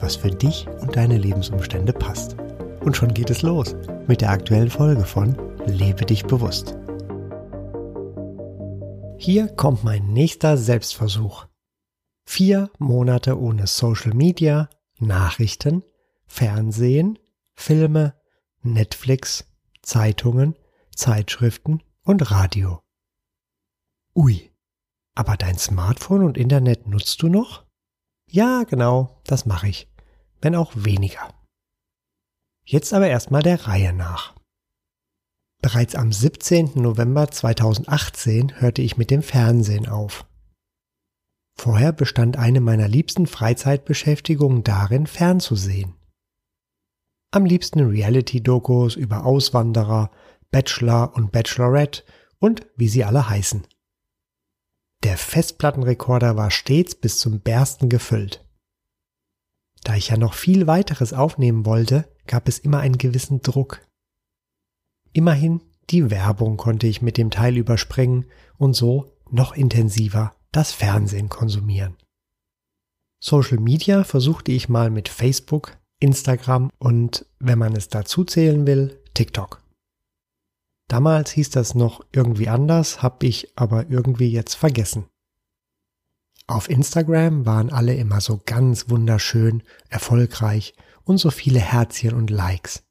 was für dich und deine Lebensumstände passt. Und schon geht es los mit der aktuellen Folge von Lebe dich bewusst. Hier kommt mein nächster Selbstversuch. Vier Monate ohne Social Media, Nachrichten, Fernsehen, Filme, Netflix, Zeitungen, Zeitschriften und Radio. Ui, aber dein Smartphone und Internet nutzt du noch? Ja, genau, das mache ich, wenn auch weniger. Jetzt aber erstmal der Reihe nach. Bereits am 17. November 2018 hörte ich mit dem Fernsehen auf. Vorher bestand eine meiner liebsten Freizeitbeschäftigungen darin, fernzusehen. Am liebsten Reality-Dokus über Auswanderer, Bachelor und Bachelorette und wie sie alle heißen. Der Festplattenrekorder war stets bis zum Bersten gefüllt. Da ich ja noch viel weiteres aufnehmen wollte, gab es immer einen gewissen Druck. Immerhin, die Werbung konnte ich mit dem Teil überspringen und so noch intensiver das Fernsehen konsumieren. Social Media versuchte ich mal mit Facebook, Instagram und, wenn man es dazu zählen will, TikTok. Damals hieß das noch irgendwie anders, hab ich aber irgendwie jetzt vergessen. Auf Instagram waren alle immer so ganz wunderschön, erfolgreich und so viele Herzchen und Likes.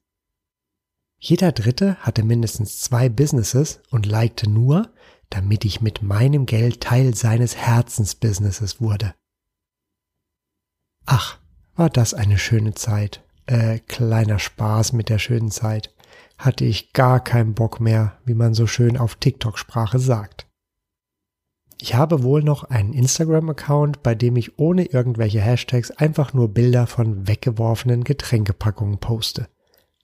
Jeder Dritte hatte mindestens zwei Businesses und likte nur, damit ich mit meinem Geld Teil seines Herzensbusinesses wurde. Ach, war das eine schöne Zeit. Äh, kleiner Spaß mit der schönen Zeit. Hatte ich gar keinen Bock mehr, wie man so schön auf TikTok-Sprache sagt. Ich habe wohl noch einen Instagram-Account, bei dem ich ohne irgendwelche Hashtags einfach nur Bilder von weggeworfenen Getränkepackungen poste.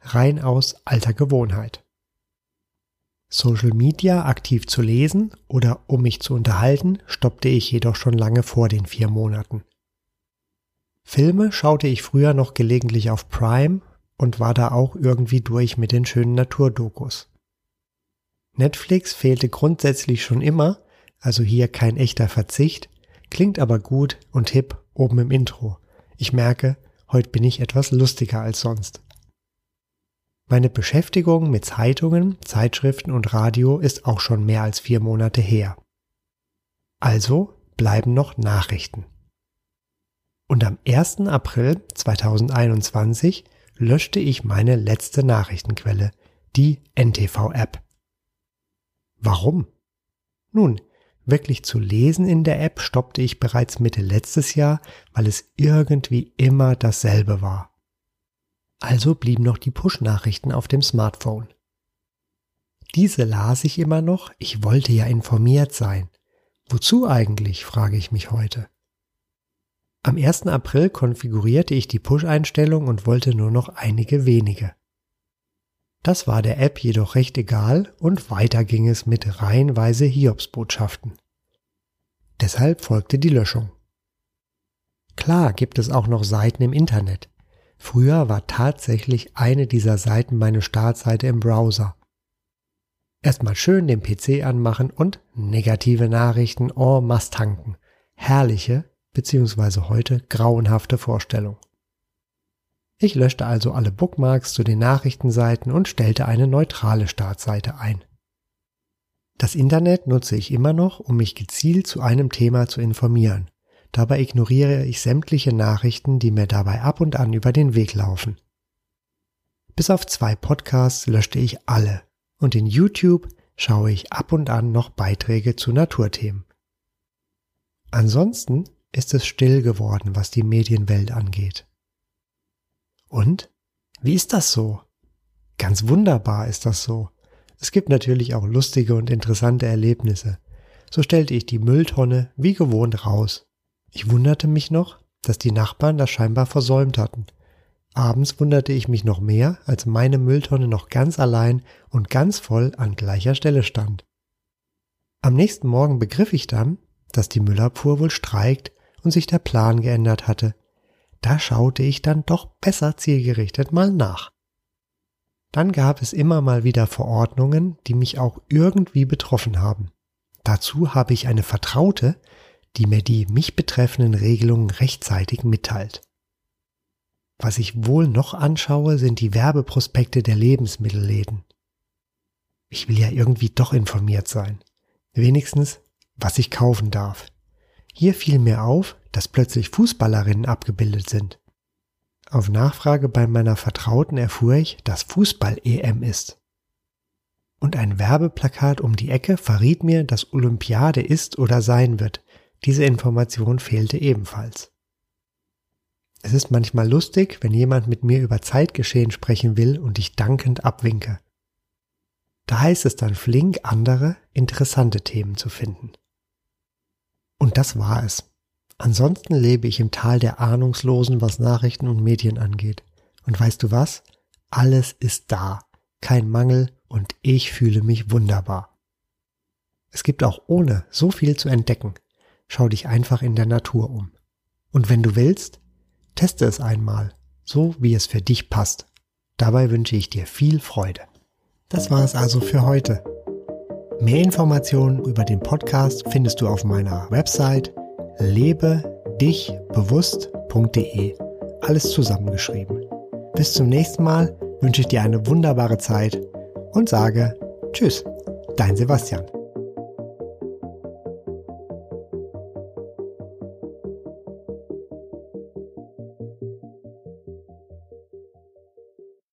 Rein aus alter Gewohnheit. Social Media aktiv zu lesen oder um mich zu unterhalten, stoppte ich jedoch schon lange vor den vier Monaten. Filme schaute ich früher noch gelegentlich auf Prime und war da auch irgendwie durch mit den schönen Naturdokus. Netflix fehlte grundsätzlich schon immer, also hier kein echter Verzicht, klingt aber gut und hip oben im Intro. Ich merke, heute bin ich etwas lustiger als sonst. Meine Beschäftigung mit Zeitungen, Zeitschriften und Radio ist auch schon mehr als vier Monate her. Also bleiben noch Nachrichten. Und am 1. April 2021 löschte ich meine letzte Nachrichtenquelle, die NTV-App. Warum? Nun, Wirklich zu lesen in der App stoppte ich bereits Mitte letztes Jahr, weil es irgendwie immer dasselbe war. Also blieben noch die Push-Nachrichten auf dem Smartphone. Diese las ich immer noch, ich wollte ja informiert sein. Wozu eigentlich, frage ich mich heute. Am 1. April konfigurierte ich die Push-Einstellung und wollte nur noch einige wenige. Das war der App jedoch recht egal und weiter ging es mit reihenweise Hiobsbotschaften. Deshalb folgte die Löschung. Klar gibt es auch noch Seiten im Internet. Früher war tatsächlich eine dieser Seiten meine Startseite im Browser. Erstmal schön den PC anmachen und negative Nachrichten en masse tanken. Herrliche, beziehungsweise heute grauenhafte Vorstellung. Ich löschte also alle Bookmarks zu den Nachrichtenseiten und stellte eine neutrale Startseite ein. Das Internet nutze ich immer noch, um mich gezielt zu einem Thema zu informieren. Dabei ignoriere ich sämtliche Nachrichten, die mir dabei ab und an über den Weg laufen. Bis auf zwei Podcasts löschte ich alle und in YouTube schaue ich ab und an noch Beiträge zu Naturthemen. Ansonsten ist es still geworden, was die Medienwelt angeht. Und? Wie ist das so? Ganz wunderbar ist das so. Es gibt natürlich auch lustige und interessante Erlebnisse. So stellte ich die Mülltonne wie gewohnt raus. Ich wunderte mich noch, dass die Nachbarn das scheinbar versäumt hatten. Abends wunderte ich mich noch mehr, als meine Mülltonne noch ganz allein und ganz voll an gleicher Stelle stand. Am nächsten Morgen begriff ich dann, dass die Müllabfuhr wohl streikt und sich der Plan geändert hatte. Da schaute ich dann doch besser zielgerichtet mal nach. Dann gab es immer mal wieder Verordnungen, die mich auch irgendwie betroffen haben. Dazu habe ich eine Vertraute, die mir die mich betreffenden Regelungen rechtzeitig mitteilt. Was ich wohl noch anschaue, sind die Werbeprospekte der Lebensmittelläden. Ich will ja irgendwie doch informiert sein. Wenigstens, was ich kaufen darf. Hier fiel mir auf, dass plötzlich Fußballerinnen abgebildet sind. Auf Nachfrage bei meiner Vertrauten erfuhr ich, dass Fußball-EM ist. Und ein Werbeplakat um die Ecke verriet mir, dass Olympiade ist oder sein wird. Diese Information fehlte ebenfalls. Es ist manchmal lustig, wenn jemand mit mir über Zeitgeschehen sprechen will und ich dankend abwinke. Da heißt es dann flink, andere interessante Themen zu finden. Und das war es. Ansonsten lebe ich im Tal der Ahnungslosen, was Nachrichten und Medien angeht. Und weißt du was? Alles ist da. Kein Mangel und ich fühle mich wunderbar. Es gibt auch ohne so viel zu entdecken. Schau dich einfach in der Natur um. Und wenn du willst, Teste es einmal, so wie es für dich passt. Dabei wünsche ich dir viel Freude. Das war es also für heute. Mehr Informationen über den Podcast findest du auf meiner Website lebedichbewusst.de. Alles zusammengeschrieben. Bis zum nächsten Mal wünsche ich dir eine wunderbare Zeit und sage Tschüss, dein Sebastian.